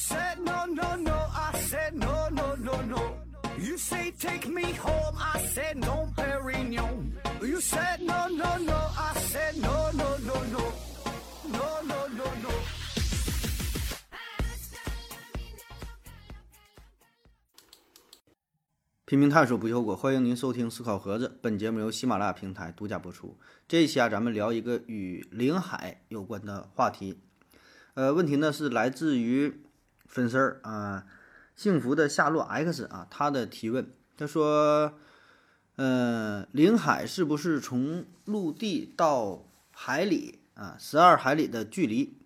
said no, no, no. I said no, no, no, no. You say take me home. I said no, Perignon. You said no, no, no. I said no, no, no, no. No, no, no, no. 拼命探索不求果，欢迎您收听思考盒子。本节目由喜马拉雅平台独家播出。这一期啊，咱们聊一个与领海有关的话题。呃，问题呢是来自于粉丝儿啊，幸福的夏洛 X 啊，他的提问，他说，呃，领海是不是从陆地到海里啊，十二海里的距离？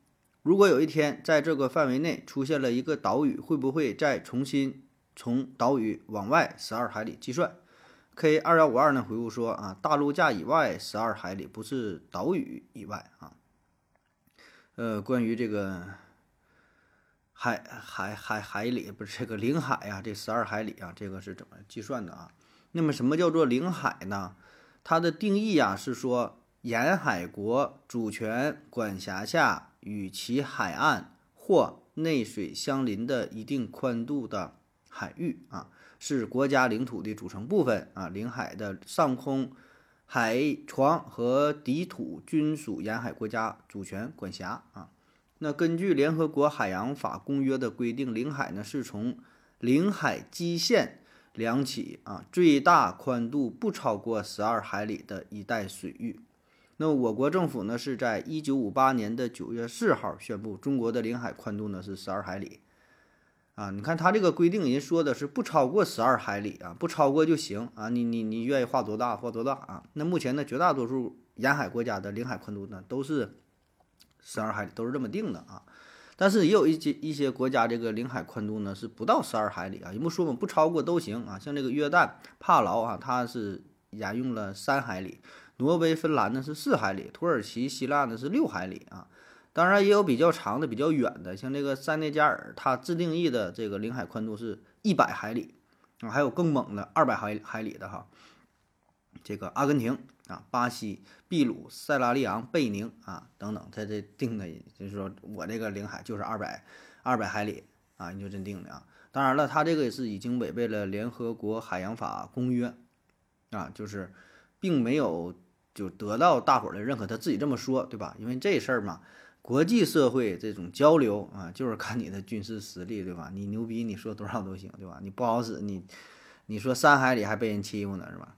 如果有一天在这个范围内出现了一个岛屿，会不会再重新从岛屿往外十二海里计算？K 二幺五二呢回复说啊，大陆架以外十二海里不是岛屿以外啊。呃，关于这个海海海海里不是这个领海呀、这十二海里啊，这个是怎么计算的啊？那么什么叫做领海呢？它的定义呀、是说沿海国主权管辖下与其海岸或内水相邻的一定宽度的海域啊，是国家领土的组成部分啊。领海的上空、海床和底土均属沿海国家主权管辖啊。那根据联合国海洋法公约的规定，领海呢是从领海基线量起啊，最大宽度不超过十二海里的一带水域。那我国政府呢是在一九五八年的九月四号宣布，中国的领海宽度呢是十二海里。啊，你看它这个规定，人说的是不超过十二海里啊，不超过就行啊。你你你愿意画多大画多大啊？那目前呢，绝大多数沿海国家的领海宽度呢都是十二海里，都是这么定的啊。但是也有一些一些国家这个领海宽度呢是不到十二海里啊，人不说嘛，不超过都行啊。像这个约旦、帕劳啊，它是沿用了三海里；挪威、芬兰呢是四海里；土耳其、希腊呢是六海里啊。当然也有比较长的、比较远的，像这个塞内加尔，它自定义的这个领海宽度是一百海里啊，还有更猛的二百海海里的哈。这个阿根廷啊、巴西、秘鲁、塞拉利昂、贝宁啊等等，它这定的就是说我这个领海就是二百二百海里啊，你就真定的啊。当然了，他这个也是已经违背了联合国海洋法公约啊，就是并没有就得到大伙儿的认可，他自己这么说，对吧？因为这事儿嘛。国际社会这种交流啊，就是看你的军事实力，对吧？你牛逼，你说多少都行，对吧？你不好使，你你说三海里还被人欺负呢，是吧？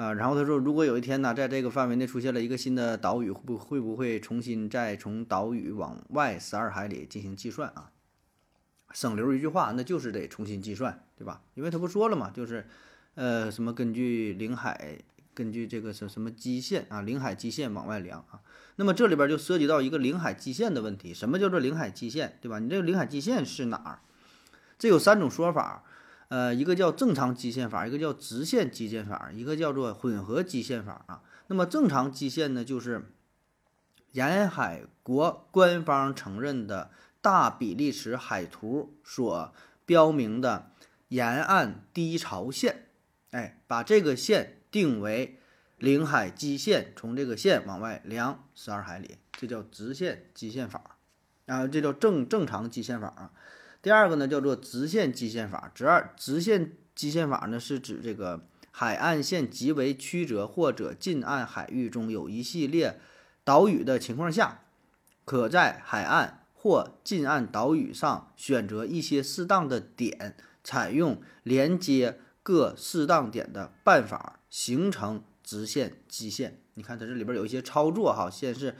啊，然后他说，如果有一天呢，在这个范围内出现了一个新的岛屿，会不会不会重新再从岛屿往外十二海里进行计算啊？省流一句话，那就是得重新计算，对吧？因为他不说了嘛，就是呃，什么根据领海，根据这个什什么基线啊，领海基线往外量啊。那么这里边就涉及到一个领海基线的问题，什么叫做领海基线，对吧？你这个领海基线是哪儿？这有三种说法，呃，一个叫正常基线法，一个叫直线基线法，一个叫做混合基线法啊。那么正常基线呢，就是沿海国官方承认的大比例尺海图所标明的沿岸低潮线，哎，把这个线定为。领海基线从这个线往外量十二海里，这叫直线基线法，啊，这叫正正常基线法啊。第二个呢叫做直线基线法，直二直线基线法呢是指这个海岸线极为曲折或者近岸海域中有一系列岛屿的情况下，可在海岸或近岸岛屿上选择一些适当的点，采用连接各适当点的办法形成。直线基线，你看它这里边有一些操作哈，先是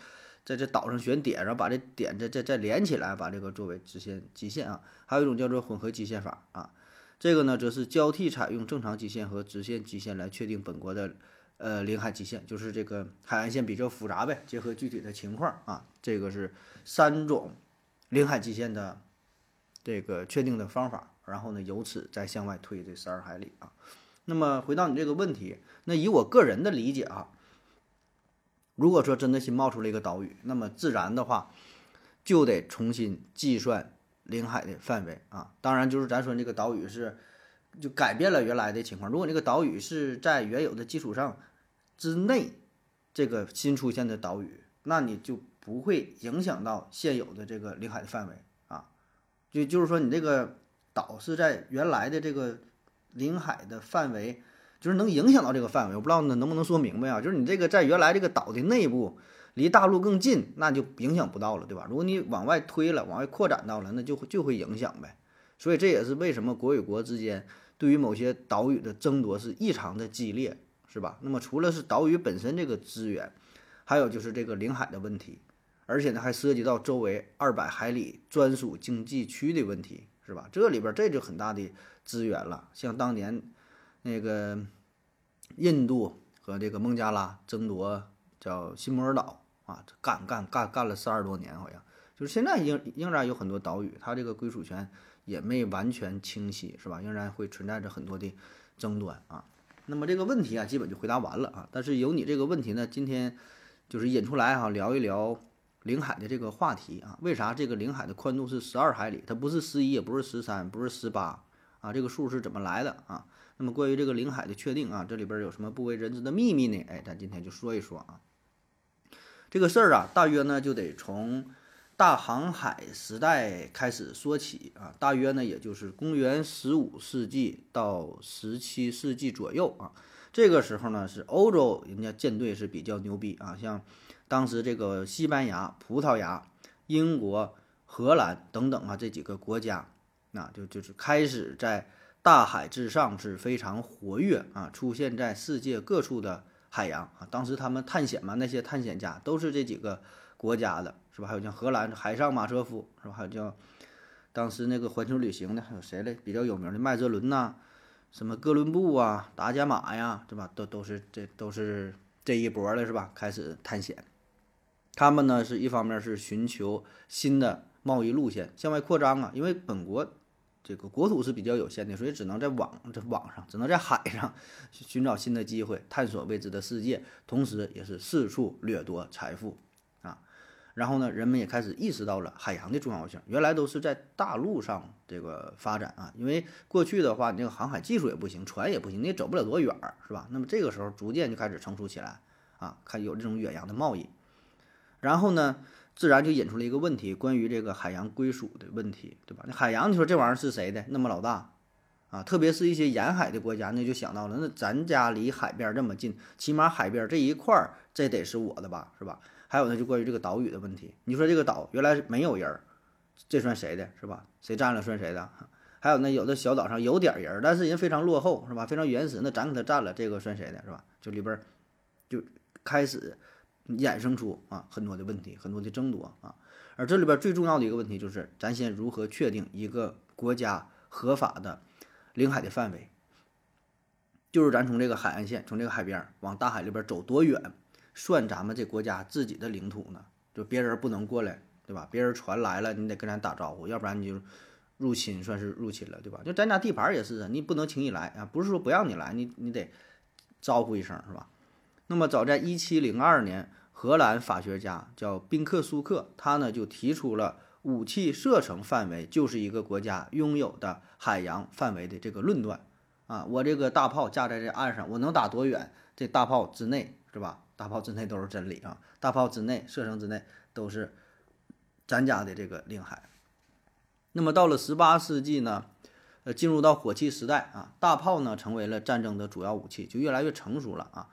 在这岛上选点，然后把这点再再再连起来，把这个作为直线基线啊。还有一种叫做混合基线法啊，这个呢则是交替采用正常基线和直线基线来确定本国的呃领海基线，就是这个海岸线比较复杂呗，结合具体的情况啊，这个是三种领海基线的这个确定的方法，然后呢由此再向外推这十二海里啊。那么回到你这个问题。那以我个人的理解啊，如果说真的新冒出了一个岛屿，那么自然的话就得重新计算领海的范围啊。当然，就是咱说这个岛屿是就改变了原来的情况。如果这个岛屿是在原有的基础上之内，这个新出现的岛屿，那你就不会影响到现有的这个领海的范围啊。就就是说你这个岛是在原来的这个领海的范围，就是能影响到这个范围。我不知道能能不能说明白啊？就是你这个在原来这个岛的内部，离大陆更近，那就影响不到了，对吧？如果你往外推了，往外扩展到了，那就就会影响呗。所以这也是为什么国与国之间对于某些岛屿的争夺是异常的激烈，是吧？那么除了是岛屿本身这个资源，还有就是这个领海的问题。而且呢，还涉及到周围二百海里专属经济区的问题，是吧？这里边这就很大的资源了。像当年那个印度和这个孟加拉争夺叫新摩尔岛啊，干干干干了三十多年，好像就是现在仍仍然有很多岛屿，它这个归属权也没完全清晰，是吧？仍然会存在着很多的争端啊。那么这个问题啊，基本就回答完了啊。但是有你这个问题呢，今天就是引出来哈，聊一聊。领海的这个话题啊，为啥这个领海的宽度是十二海里？它不是十一，也不是十三，不是十八啊？这个数是怎么来的啊？那么关于这个领海的确定啊，这里边有什么不为人知的秘密呢？哎，咱今天就说一说啊。这个事儿啊，大约呢就得从大航海时代开始说起啊，大约呢也就是公元十五世纪到十七世纪左右啊。这个时候呢，是欧洲人家舰队是比较牛逼啊，像。当时这个西班牙、葡萄牙、英国、荷兰等等啊，这几个国家，那就就是开始在大海之上是非常活跃啊，出现在世界各处的海洋啊。当时他们探险嘛，那些探险家都是这几个国家的，是吧？还有像荷兰海上马车夫，是吧？还有叫当时那个环球旅行的，还有谁嘞？比较有名的麦哲伦呐，什么哥伦布啊、达伽马呀，对吧？都都是这都是这一波的，是吧？开始探险。他们呢是一方面是寻求新的贸易路线向外扩张啊，因为本国这个国土是比较有限的，所以只能在网这网上，只能在海上寻找新的机会，探索未知的世界，同时也是四处掠夺财富啊。然后呢，人们也开始意识到了海洋的重要性。原来都是在大陆上这个发展啊，因为过去的话，你这个航海技术也不行，船也不行，你也走不了多远儿，是吧？那么这个时候逐渐就开始成熟起来啊，看有这种远洋的贸易。然后呢，自然就引出了一个问题，关于这个海洋归属的问题，对吧？那海洋，你说这玩意儿是谁的？那么老大，啊，特别是一些沿海的国家，那就想到了，那咱家离海边这么近，起码海边这一块儿，这得是我的吧，是吧？还有呢，就关于这个岛屿的问题，你说这个岛原来没有人，这算谁的，是吧？谁占了算谁的？还有呢，有的小岛上有点人，但是人非常落后，是吧？非常原始，那咱给他占了，这个算谁的，是吧？就里边就开始。衍生出啊很多的问题，很多的争夺啊，而这里边最重要的一个问题就是，咱先如何确定一个国家合法的领海的范围？就是咱从这个海岸线，从这个海边往大海里边走多远，算咱们这国家自己的领土呢？就别人不能过来，对吧？别人船来了，你得跟咱打招呼，要不然你就入侵，算是入侵了，对吧？就咱家地盘也是啊，你不能轻易来啊，不是说不让你来，你你得招呼一声，是吧？那么早在一七零二年。荷兰法学家叫宾克苏克，他呢就提出了武器射程范围就是一个国家拥有的海洋范围的这个论断啊。我这个大炮架在这岸上，我能打多远？这大炮之内是吧？大炮之内都是真理啊。大炮之内射程之内都是咱家的这个领海。那么到了十八世纪呢，呃，进入到火器时代啊，大炮呢成为了战争的主要武器，就越来越成熟了啊。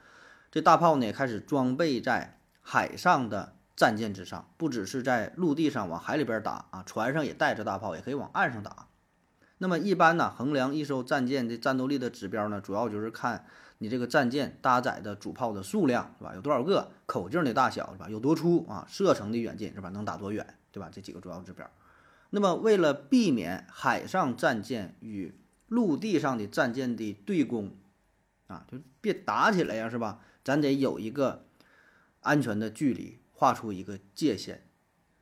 这大炮呢开始装备在。海上的战舰之上，不只是在陆地上往海里边打啊，船上也带着大炮，也可以往岸上打。那么一般呢，衡量一艘战舰的战斗力的指标呢，主要就是看你这个战舰搭载的主炮的数量，是吧？有多少个？口径的大小，是吧？有多粗啊？射程的远近，是吧？能打多远，对吧？这几个主要指标。那么为了避免海上战舰与陆地上的战舰的对攻，啊，就别打起来呀，是吧？咱得有一个。安全的距离画出一个界限，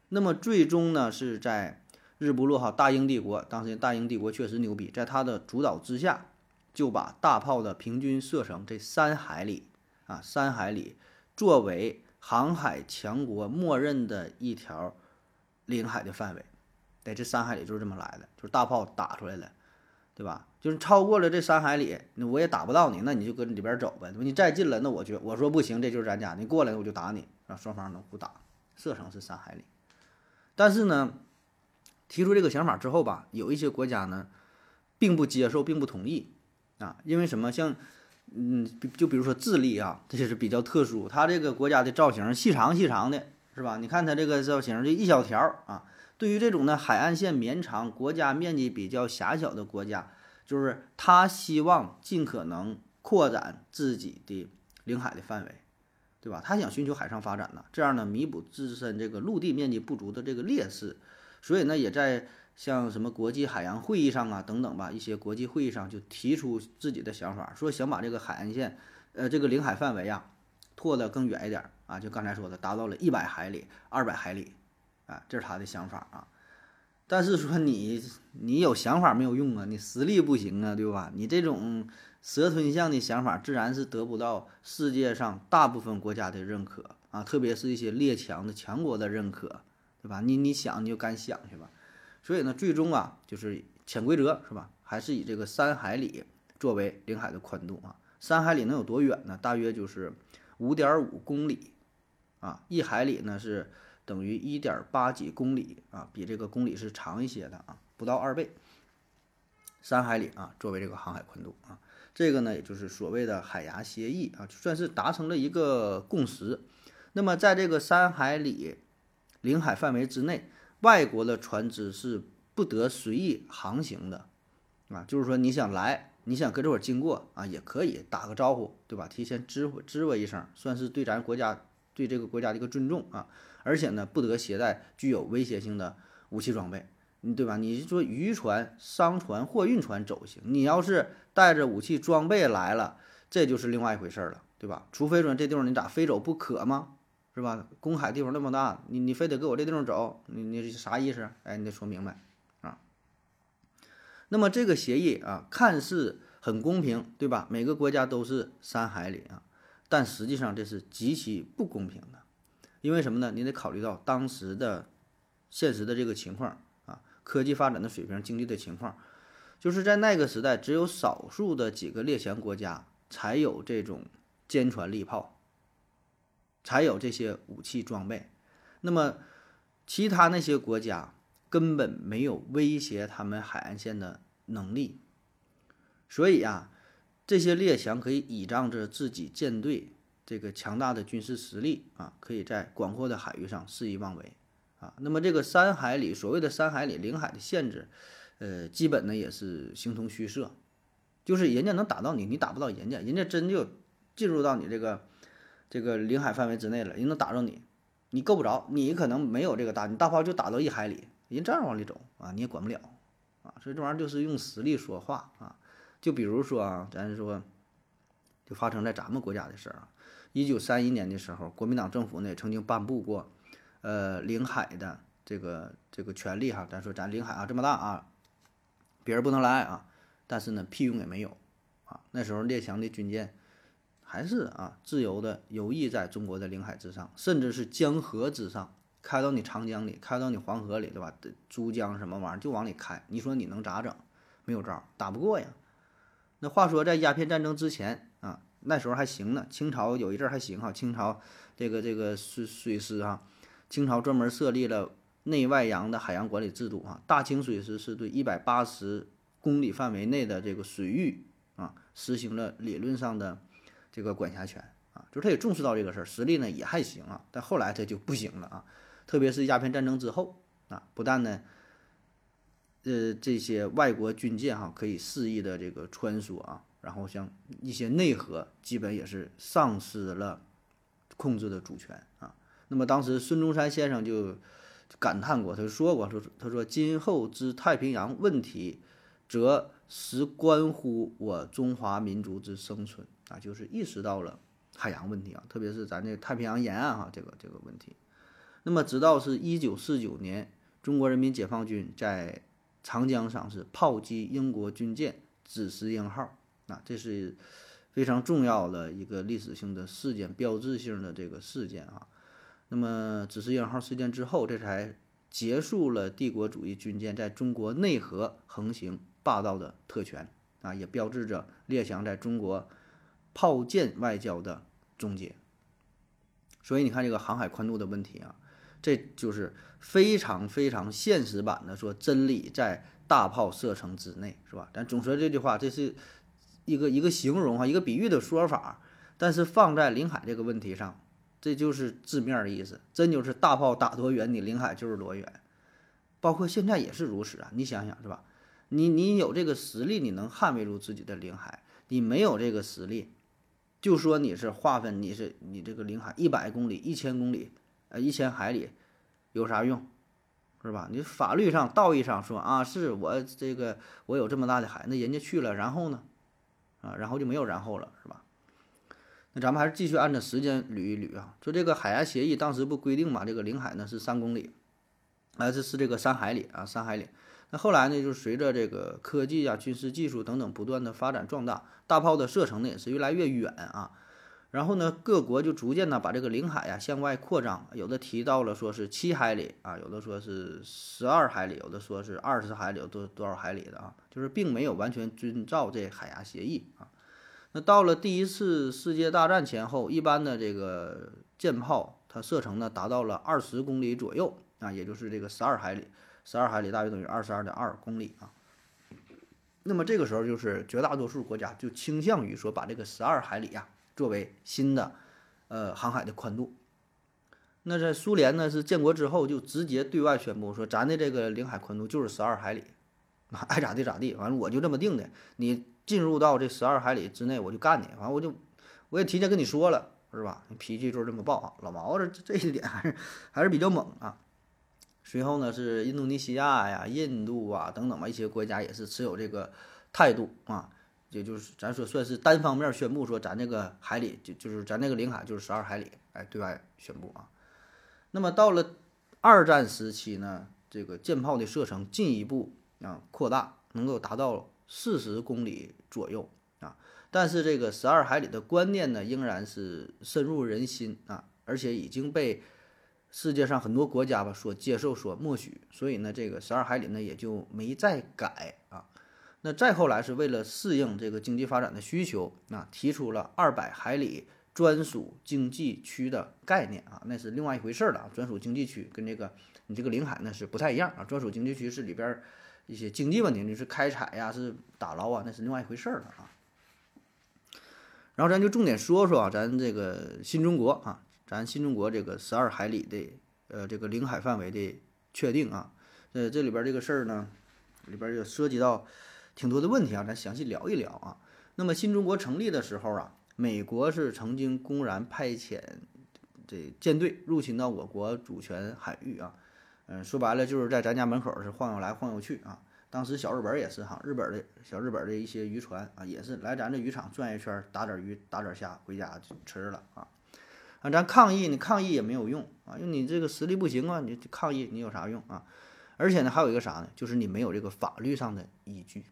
那么最终呢是在日不落哈大英帝国，当时大英帝国确实牛逼，在他的主导之下，就把大炮的平均射程这三海里啊三海里作为航海强国默认的一条领海的范围，在，这三海里就是这么来的，就是大炮打出来了。对吧？就是超过了这三海里，那我也打不到你，那你就搁里边走呗。你再近了，那我就我说不行，这就是咱家，你过来我就打你，让双方能互打。射程是三海里，但是呢，提出这个想法之后吧，有一些国家呢，并不接受，并不同意啊，因为什么？像嗯，就比如说智利啊，这些是比较特殊，它这个国家的造型细长细长的，是吧？你看它这个造型就一小条啊。对于这种呢海岸线绵长、国家面积比较狭小的国家，就是他希望尽可能扩展自己的领海的范围，对吧？他想寻求海上发展呢，这样呢弥补自身这个陆地面积不足的这个劣势，所以呢也在像什么国际海洋会议上啊等等吧一些国际会议上就提出自己的想法，说想把这个海岸线，呃这个领海范围啊拓得更远一点啊，就刚才说的达到了一百海里、二百海里。啊，这是他的想法啊，但是说你你有想法没有用啊，你实力不行啊，对吧？你这种蛇吞象的想法，自然是得不到世界上大部分国家的认可啊，特别是一些列强的强国的认可，对吧？你你想你就敢想去吧。所以呢，最终啊，就是潜规则是吧？还是以这个三海里作为领海的宽度啊。三海里能有多远呢？大约就是五点五公里啊，一海里呢是。等于一点八几公里啊，比这个公里是长一些的啊，不到二倍。三海里啊，作为这个航海宽度啊，这个呢，也就是所谓的海牙协议啊，算是达成了一个共识。那么，在这个三海里领海范围之内，外国的船只是不得随意航行的啊，就是说你想来，你想搁这会儿经过啊，也可以打个招呼，对吧？提前知知我一声，算是对咱国家对这个国家的一个尊重啊。而且呢，不得携带具有威胁性的武器装备，对吧？你是说渔船、商船、货运船走行，你要是带着武器装备来了，这就是另外一回事了，对吧？除非说这地方你咋非走不可吗？是吧？公海地方那么大，你你非得搁我这地方走，你你啥意思？哎，你得说明白啊。那么这个协议啊，看似很公平，对吧？每个国家都是三海里啊，但实际上这是极其不公平的。因为什么呢？你得考虑到当时的现实的这个情况啊，科技发展的水平、经济的情况，就是在那个时代，只有少数的几个列强国家才有这种坚船利炮，才有这些武器装备。那么，其他那些国家根本没有威胁他们海岸线的能力。所以啊，这些列强可以倚仗着自己舰队。这个强大的军事实力啊，可以在广阔的海域上肆意妄为啊。那么这个三海里所谓的三海里领海的限制，呃，基本呢也是形同虚设，就是人家能打到你，你打不到人家，人家真就进入到你这个这个领海范围之内了，人能打着你，你够不着，你可能没有这个大，你大炮就打到一海里，人照样往里走啊，你也管不了啊。所以这玩意儿就是用实力说话啊。就比如说啊，咱说，就发生在咱们国家的事儿啊。一九三一年的时候，国民党政府呢曾经颁布过，呃，领海的这个这个权利哈。咱说咱领海啊这么大啊，别人不能来啊，但是呢屁用也没有啊。那时候列强的军舰还是啊自由的游弋在中国的领海之上，甚至是江河之上，开到你长江里，开到你黄河里，对吧？珠江什么玩意儿就往里开，你说你能咋整？没有招，打不过呀。话说在鸦片战争之前啊。那时候还行呢，清朝有一阵儿还行哈。清朝这个这个水水师哈，清朝专门设立了内外洋的海洋管理制度啊。大清水师是对一百八十公里范围内的这个水域啊，实行了理论上的这个管辖权啊，就是他也重视到这个事儿，实力呢也还行啊。但后来他就不行了啊，特别是鸦片战争之后啊，不但呢，呃，这些外国军舰哈可以肆意的这个穿梭啊。然后像一些内河，基本也是丧失了控制的主权啊。那么当时孙中山先生就感叹过，他就说过，说他说今后之太平洋问题，则实关乎我中华民族之生存啊，就是意识到了海洋问题啊，特别是咱这太平洋沿岸哈这个这个问题。那么直到是一九四九年，中国人民解放军在长江上是炮击英国军舰“紫石英号”。那这是非常重要的一个历史性的事件，标志性的这个事件啊。那么，只是鹰号事件之后，这才结束了帝国主义军舰在中国内河横行霸道的特权啊，也标志着列强在中国炮舰外交的终结。所以，你看这个航海宽度的问题啊，这就是非常非常现实版的说真理在大炮射程之内，是吧？咱总说这句话，这是一个一个形容哈，一个比喻的说法，但是放在领海这个问题上，这就是字面意思，真就是大炮打多远，你领海就是多远。包括现在也是如此啊，你想想是吧？你你有这个实力，你能捍卫住自己的领海；你没有这个实力，就说你是划分你是你这个领海一百公里、一千公里、呃一千海里，有啥用？是吧？你法律上、道义上说啊，是我这个我有这么大的海，那人家去了，然后呢？啊，然后就没有然后了，是吧？那咱们还是继续按照时间捋一捋啊。就这个海牙协议当时不规定嘛，这个领海呢是三公里。啊，这是这个三海里啊，三海里。那后来呢，就随着这个科技啊、军事技术等等不断的发展壮大，大炮的射程呢也是越来越远啊。然后呢，各国就逐渐呢把这个领海呀向外扩张，有的提到了说是七海里啊，有的说是十二海里，有的说是二十海里，有多多少海里的啊，就是并没有完全遵照这海牙协议啊。那到了第一次世界大战前后，一般的这个舰炮它射程呢达到了二十公里左右。啊，也就是这个十二海里，十二海里大约等于二十二点二公里啊。那么这个时候，就是绝大多数国家就倾向于说把这个十二海里呀作为新的呃航海的宽度。那在苏联呢是建国之后就直接对外宣布说，咱的这个领海宽度就是十二海里，爱咋地咋地，反正我就这么定的。你进入到这十二海里之内，我就干你，反正我就我也提前跟你说了，是吧？脾气就是这么暴啊。老毛这这一点还是还是比较猛啊。随后呢，是印度尼西亚呀、印度啊等等吧，一些国家也是持有这个态度啊，也就是咱说算是单方面宣布说，咱这个海里就就是咱这个领海就是十二海里，哎，对外宣布啊。那么到了二战时期呢，这个舰炮的射程进一步啊扩大，能够达到四十公里左右啊。但是这个十二海里的观念呢，仍然是深入人心啊，而且已经被。世界上很多国家吧，所接受、所默许，所以呢，这个十二海里呢也就没再改啊。那再后来是为了适应这个经济发展的需求啊，提出了二百海里专属经济区的概念啊，那是另外一回事儿了。专属经济区跟这个你这个领海呢是不太一样啊。专属经济区是里边一些经济问题，你是开采呀，是打捞啊，那是另外一回事儿了啊。然后咱就重点说说啊，咱这个新中国啊。咱新中国这个十二海里的呃这个领海范围的确定啊，呃这里边这个事儿呢，里边就涉及到挺多的问题啊，咱详细聊一聊啊。那么新中国成立的时候啊，美国是曾经公然派遣这舰队入侵到我国主权海域啊，嗯说白了就是在咱家门口是晃悠来晃悠去啊。当时小日本也是哈，日本的小日本的一些渔船啊，也是来咱这渔场转一圈，打点鱼，打点虾，回家就吃了啊。啊，咱抗议，你抗议也没有用啊，因为你这个实力不行啊，你抗议你有啥用啊？而且呢，还有一个啥呢？就是你没有这个法律上的依据，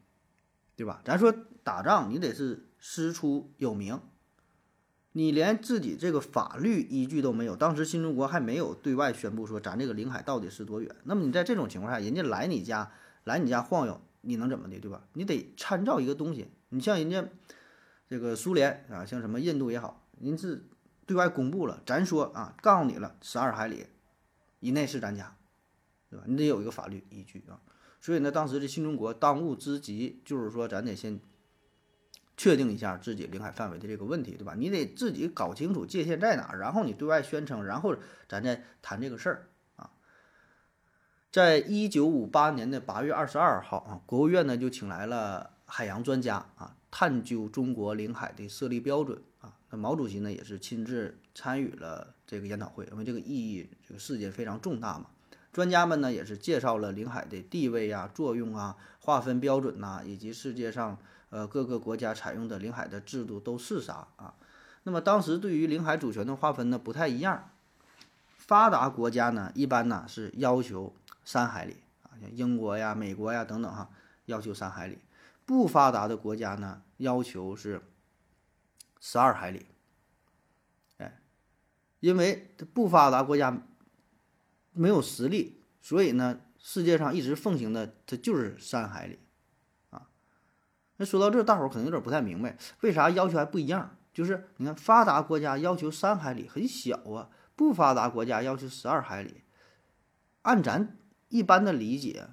对吧？咱说打仗，你得是师出有名，你连自己这个法律依据都没有。当时新中国还没有对外宣布说咱这个领海到底是多远。那么你在这种情况下，人家来你家来你家晃悠，你能怎么的，对吧？你得参照一个东西。你像人家这个苏联啊，像什么印度也好，您是。对外公布了，咱说啊，告诉你了，十二海里以内是咱家，对吧？你得有一个法律依据啊。所以呢，当时的新中国当务之急就是说，咱得先确定一下自己领海范围的这个问题，对吧？你得自己搞清楚界限在哪，然后你对外宣称，然后咱再谈这个事儿啊。在一九五八年的八月二十二号啊，国务院呢就请来了海洋专家啊，探究中国领海的设立标准啊。那。毛主席呢也是亲自参与了这个研讨会，因为这个意义这个事件非常重大嘛。专家们呢也是介绍了领海的地位啊、作用啊、划分标准呐，以及世界上呃各个国家采用的领海的制度都是啥啊。那么当时对于领海主权的划分呢不太一样，发达国家呢一般呢是要求三海里啊，像英国呀、美国呀等等哈，要求三海里；不发达的国家呢要求是。十二海里，哎，因为不发达国家没有实力，所以呢，世界上一直奉行的它就是三海里，啊，那说到这，大伙儿可能有点不太明白，为啥要求还不一样？就是你看，发达国家要求三海里很小啊，不发达国家要求十二海里，按咱一般的理解，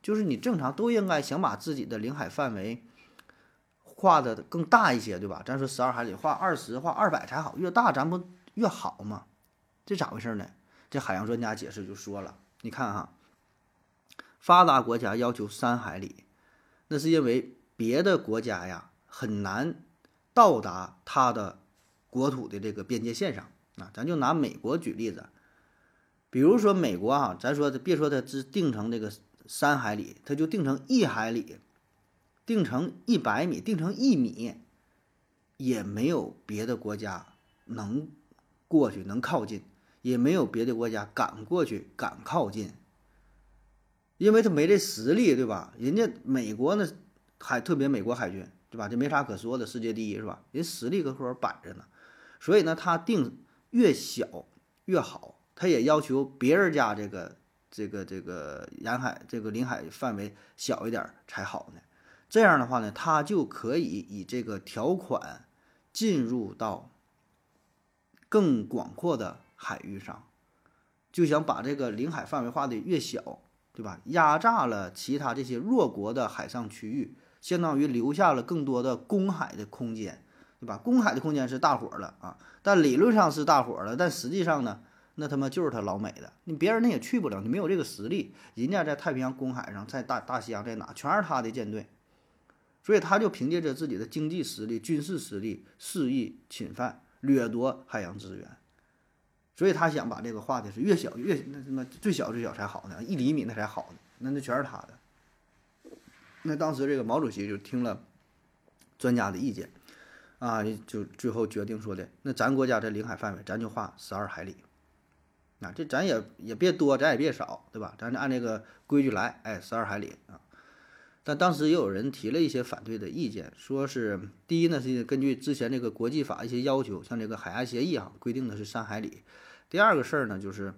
就是你正常都应该想把自己的领海范围画的更大一些，对吧？咱说十二海里画二十、画二百才好，越大咱不越好吗？这咋回事呢？这海洋专家解释就说了，你看哈，发达国家要求三海里，那是因为别的国家呀很难到达它的国土的这个边界线上啊。咱就拿美国举例子，比如说美国啊，咱说别说它只定成这个三海里，它就定成一海里，定成一百米，定成一米，也没有别的国家能过去能靠近。也没有别的国家敢过去，敢靠近，因为他没这实力，对吧？人家美国呢，海特别美国海军，对吧？这没啥可说的，世界第一，是吧？人实力搁后边摆着呢，所以呢，他定越小越好，他也要求别人家这个这个这个沿海这个领海范围小一点才好呢。这样的话呢，他就可以以这个条款进入到更广阔的。海域上，就想把这个领海范围画的越小，对吧？压榨了其他这些弱国的海上区域，相当于留下了更多的公海的空间，对吧？公海的空间是大伙儿的啊，但理论上是大伙儿的，但实际上呢，那他妈就是他老美的，你别人那也去不了，你没有这个实力。人家在太平洋公海上，在大大西洋在哪，全是他的舰队，所以他就凭借着自己的经济实力、军事实力，肆意侵犯、掠夺海洋资源。所以他想把这个画的是越小越那什么最小最小才好呢，一厘米那才好呢，那那全是他的。那当时这个毛主席就听了专家的意见，啊，就最后决定说的，那咱国家这领海范围咱就画十二海里，啊，这咱也也别多，咱也别少，对吧？咱就按这个规矩来，哎，十二海里啊。但当时也有人提了一些反对的意见，说是第一呢是根据之前这个国际法一些要求，像这个海牙协议啊规定的是三海里。第二个事儿呢，就是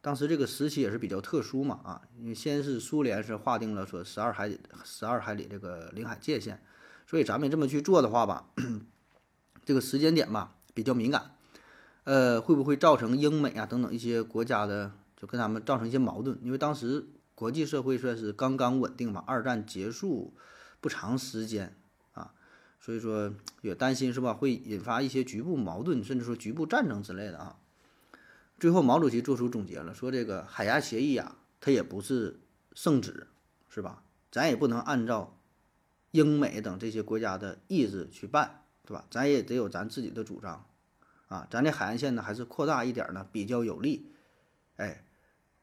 当时这个时期也是比较特殊嘛，啊，因为先是苏联是划定了说十二海里十二海里这个领海界限，所以咱们这么去做的话吧，这个时间点吧比较敏感，呃，会不会造成英美啊等等一些国家的就跟他们造成一些矛盾？因为当时国际社会算是刚刚稳定嘛，二战结束不长时间啊，所以说也担心是吧，会引发一些局部矛盾，甚至说局部战争之类的啊。最后，毛主席做出总结了，说这个海牙协议啊，它也不是圣旨，是吧？咱也不能按照英美等这些国家的意志去办，对吧？咱也得有咱自己的主张，啊，咱这海岸线呢，还是扩大一点呢比较有利。哎，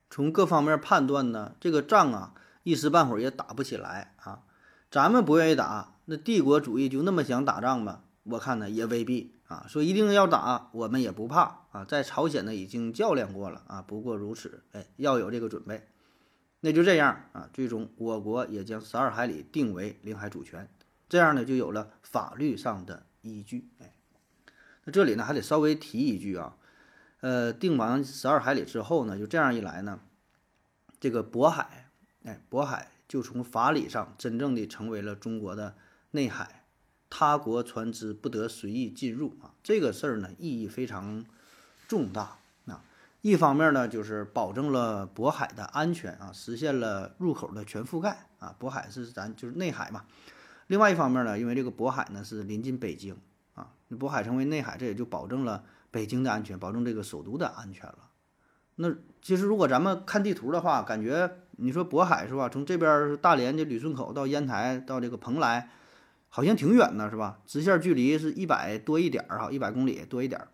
从各方面判断呢，这个仗啊，一时半会儿也打不起来啊。咱们不愿意打，那帝国主义就那么想打仗吗？我看呢，也未必。啊，说一定要打，我们也不怕啊，在朝鲜呢已经较量过了啊，不过如此，哎，要有这个准备，那就这样啊，最终我国也将十二海里定为领海主权，这样呢就有了法律上的依据，哎，那这里呢还得稍微提一句啊，呃，定完十二海里之后呢，就这样一来呢，这个渤海，哎，渤海就从法理上真正的成为了中国的内海。他国船只不得随意进入啊，这个事儿呢意义非常重大啊。一方面呢，就是保证了渤海的安全啊，实现了入口的全覆盖啊。渤海是咱就是内海嘛。另外一方面呢，因为这个渤海呢是临近北京啊，渤海成为内海，这也就保证了北京的安全，保证这个首都的安全了。那其实如果咱们看地图的话，感觉你说渤海是吧？从这边大连的旅顺口到烟台到这个蓬莱。好像挺远的，是吧？直线距离是一百多一点儿哈，一百公里多一点儿，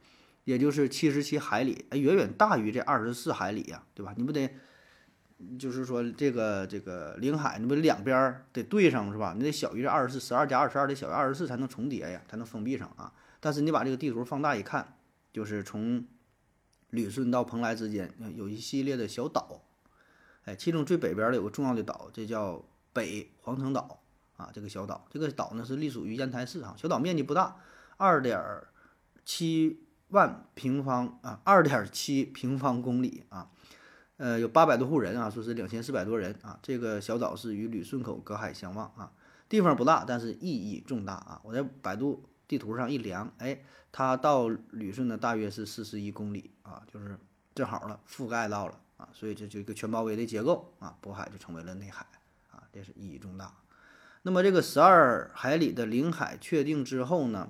也就是七十七海里，哎，远远大于这二十四海里呀，对吧？你不得，就是说这个这个领海，你不得两边得对上是吧？你得小于这二十四，十二加二十二得小于二十四才能重叠呀，才能封闭上啊。但是你把这个地图放大一看，就是从旅顺到蓬莱之间有一系列的小岛，哎，其中最北边的有个重要的岛，这叫北黄城岛。啊，这个小岛，这个岛呢是隶属于烟台市啊。小岛面积不大，二点七万平方啊，二点七平方公里啊，呃，有八百多户人啊，说是两千四百多人啊。这个小岛是与旅顺口隔海相望啊，地方不大，但是意义重大啊。我在百度地图上一量，哎，它到旅顺呢大约是四十一公里啊，就是正好了，覆盖到了啊，所以这就一个全包围的结构啊，渤海就成为了内海啊，这是意义重大。那么这个十二海里的领海确定之后呢，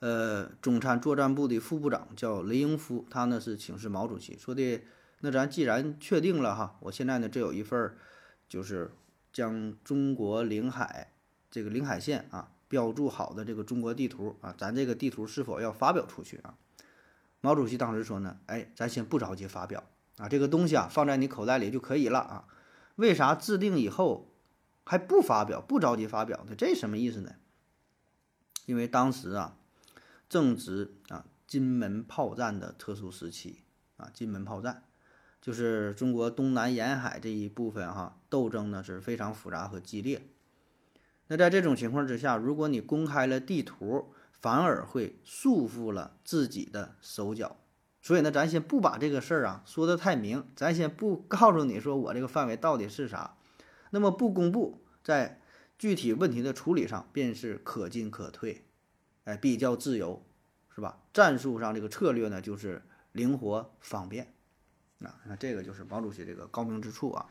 呃，中参作战部的副部长叫雷英夫，他呢是请示毛主席说的，那咱既然确定了哈，我现在呢这有一份，就是将中国领海这个领海线啊标注好的这个中国地图啊，咱这个地图是否要发表出去啊？毛主席当时说呢，哎，咱先不着急发表啊，这个东西啊放在你口袋里就可以了啊。为啥制定以后还不发表，不着急发表呢？这什么意思呢？因为当时啊。正值啊金门炮战的特殊时期啊，金门炮战就是中国东南沿海这一部分哈，斗争呢是非常复杂和激烈。那在这种情况之下，如果你公开了地图，反而会束缚了自己的手脚。所以呢，咱先不把这个事儿啊说得太明，咱先不告诉你说我这个范围到底是啥。那么不公布，在具体问题的处理上便是可进可退。哎，比较自由，是吧？战术上这个策略呢，就是灵活方便，啊，那这个就是毛主席这个高明之处啊。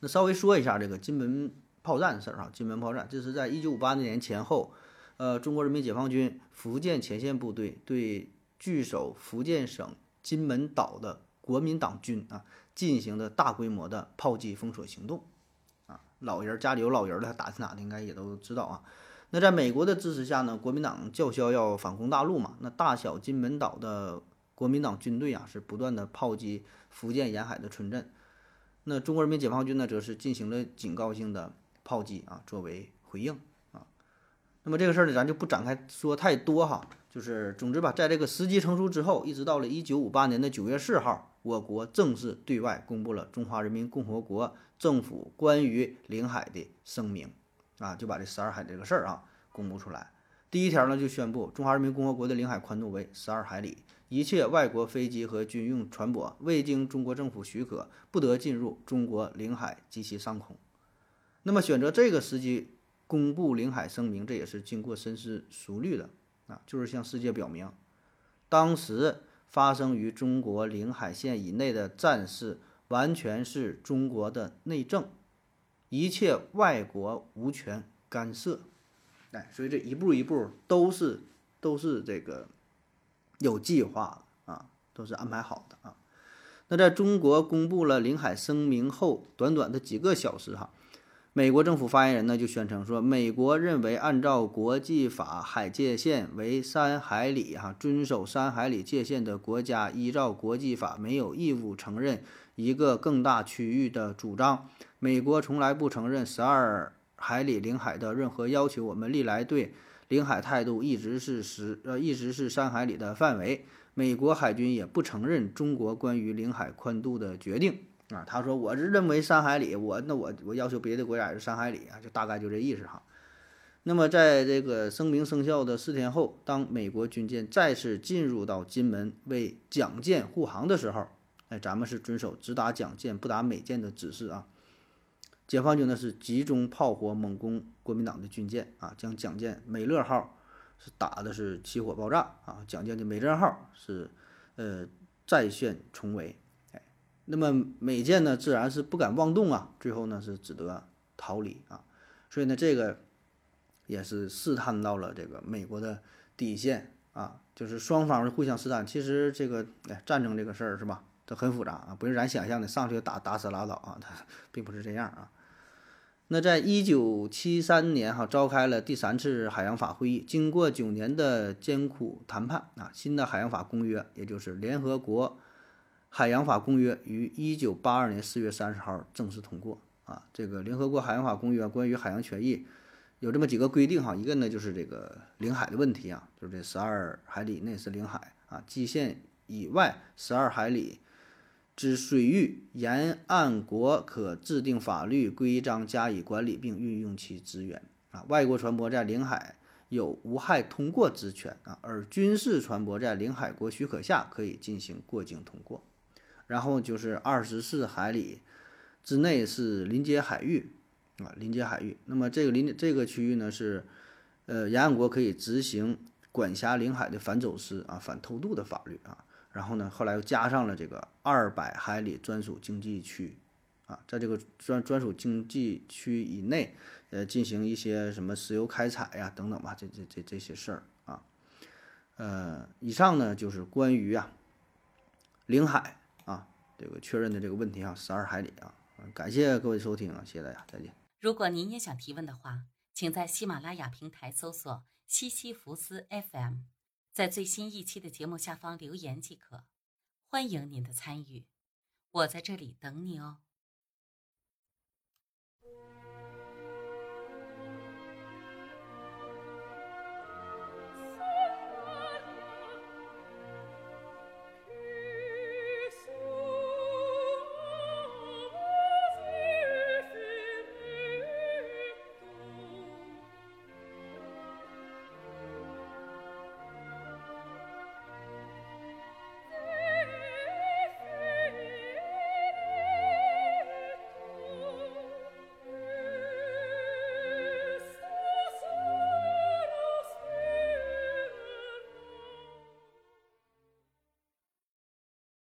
那稍微说一下这个金门炮战的事儿啊，金门炮战，这是在一九五八年前后，呃，中国人民解放军福建前线部队对据守福建省金门岛的国民党军啊进行的大规模的炮击封锁行动，啊，老人家里有老人的，打听打听应该也都知道啊。那在美国的支持下呢，国民党叫嚣要反攻大陆嘛。那大小金门岛的国民党军队啊，是不断的炮击福建沿海的村镇。那中国人民解放军呢，则是进行了警告性的炮击啊，作为回应啊。那么这个事儿呢，咱就不展开说太多哈。就是总之吧，在这个时机成熟之后，一直到了一九五八年的九月四号，我国正式对外公布了中华人民共和国政府关于领海的声明。啊，就把这十二海这个事儿啊公布出来。第一条呢，就宣布中华人民共和国的领海宽度为十二海里，一切外国飞机和军用船舶未经中国政府许可，不得进入中国领海及其上空。那么选择这个时机公布领海声明，这也是经过深思熟虑的啊，就是向世界表明，当时发生于中国领海线以内的战事，完全是中国的内政。一切外国无权干涉，哎，所以这一步一步都是都是这个有计划的啊，都是安排好的啊。那在中国公布了领海声明后，短短的几个小时哈，美国政府发言人呢就宣称说，美国认为按照国际法，海界线为三海里哈，遵守三海里界限的国家，依照国际法没有义务承认一个更大区域的主张。美国从来不承认十二海里领海的任何要求，我们历来对领海态度一直是十呃一直是三海里的范围。美国海军也不承认中国关于领海宽度的决定啊。他说我是认为三海里，我那我我要求别的国家也是三海里啊，就大概就这意思哈。那么在这个声明生效的四天后，当美国军舰再次进入到金门为蒋舰护航的时候，哎，咱们是遵守只打蒋舰不打美舰的指示啊。解放军呢是集中炮火猛攻国民党的军舰啊，将蒋舰美乐号是打的是起火爆炸啊，蒋舰的美珍号是呃再现重围，那么美舰呢自然是不敢妄动啊，最后呢是只得逃离啊，所以呢这个也是试探到了这个美国的底线啊，就是双方是互相试探，其实这个哎战争这个事儿是吧？它很复杂啊，不是咱想象的上去打打死拉倒啊，它 并不是这样啊。那在一九七三年哈，召开了第三次海洋法会议，经过九年的艰苦谈判啊，新的海洋法公约，也就是联合国海洋法公约，于一九八二年四月三十号正式通过啊。这个联合国海洋法公约关于海洋权益有这么几个规定哈，一个呢就是这个领海的问题啊，就是这十二海里内是领海啊，基线以外十二海里。之水域沿岸国可制定法律规章加以管理并运用其资源啊。外国船舶在领海有无害通过之权啊，而军事船舶在领海国许可下可以进行过境通过。然后就是二十四海里之内是临街海域啊，临街海域。那么这个临这个区域呢是呃沿岸国可以执行管辖领海的反走私啊、反偷渡的法律啊。然后呢，后来又加上了这个二百海里专属经济区，啊，在这个专专属经济区以内，呃，进行一些什么石油开采呀等等吧，这这这这些事儿啊，呃，以上呢就是关于啊领海这个确认的这个问题啊，十二海里啊，感谢各位收听啊，谢谢大家，再见。如果您也想提问的话，请在喜马拉雅平台搜索西西弗斯 FM，在最新一期的节目下方留言即可。欢迎您的参与，我在这里等你哦。